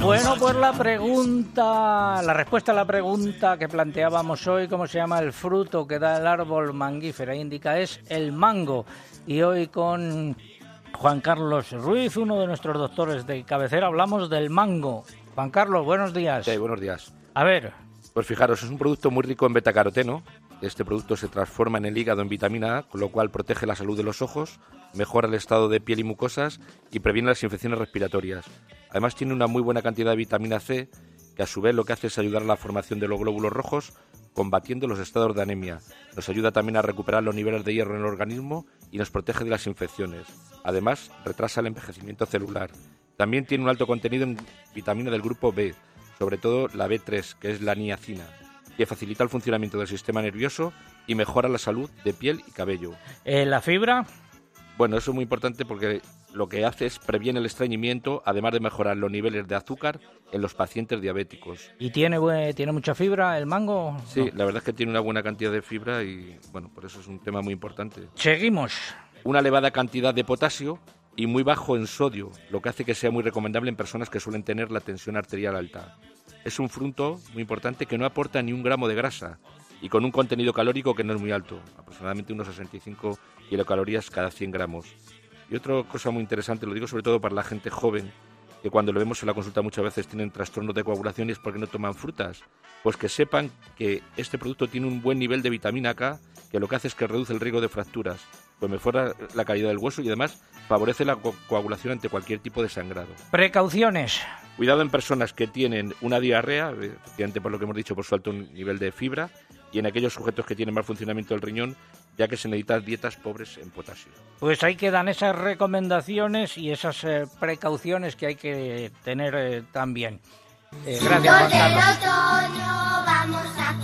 Bueno, pues la pregunta, la respuesta a la pregunta que planteábamos hoy, ¿cómo se llama el fruto que da el árbol manguífera indica? Es el mango. Y hoy con Juan Carlos Ruiz, uno de nuestros doctores de cabecera, hablamos del mango. Juan Carlos, buenos días. Sí, buenos días. A ver. Pues fijaros, es un producto muy rico en betacaroteno. Este producto se transforma en el hígado en vitamina A, con lo cual protege la salud de los ojos, mejora el estado de piel y mucosas y previene las infecciones respiratorias. Además tiene una muy buena cantidad de vitamina C, que a su vez lo que hace es ayudar a la formación de los glóbulos rojos, combatiendo los estados de anemia. Nos ayuda también a recuperar los niveles de hierro en el organismo y nos protege de las infecciones. Además, retrasa el envejecimiento celular. También tiene un alto contenido en vitamina del grupo B, sobre todo la B3, que es la niacina, que facilita el funcionamiento del sistema nervioso y mejora la salud de piel y cabello. Eh, ¿La fibra? Bueno, eso es muy importante porque lo que hace es previene el estreñimiento, además de mejorar los niveles de azúcar en los pacientes diabéticos. ¿Y tiene, tiene mucha fibra el mango? Sí, la verdad es que tiene una buena cantidad de fibra y, bueno, por eso es un tema muy importante. Seguimos. Una elevada cantidad de potasio y muy bajo en sodio, lo que hace que sea muy recomendable en personas que suelen tener la tensión arterial alta. Es un fruto muy importante que no aporta ni un gramo de grasa y con un contenido calórico que no es muy alto, aproximadamente unos 65 kilocalorías cada 100 gramos. Y otra cosa muy interesante, lo digo sobre todo para la gente joven, que cuando lo vemos en la consulta muchas veces tienen trastornos de coagulación y es porque no toman frutas, pues que sepan que este producto tiene un buen nivel de vitamina K, que lo que hace es que reduce el riesgo de fracturas, pues mejora la calidad del hueso y además favorece la coagulación ante cualquier tipo de sangrado. Precauciones. Cuidado en personas que tienen una diarrea, efectivamente por lo que hemos dicho, por su alto nivel de fibra, y en aquellos sujetos que tienen mal funcionamiento del riñón, ya que se necesitan dietas pobres en potasio. Pues ahí quedan esas recomendaciones y esas eh, precauciones que hay que tener eh, también. Eh, gracias, Juan Carlos.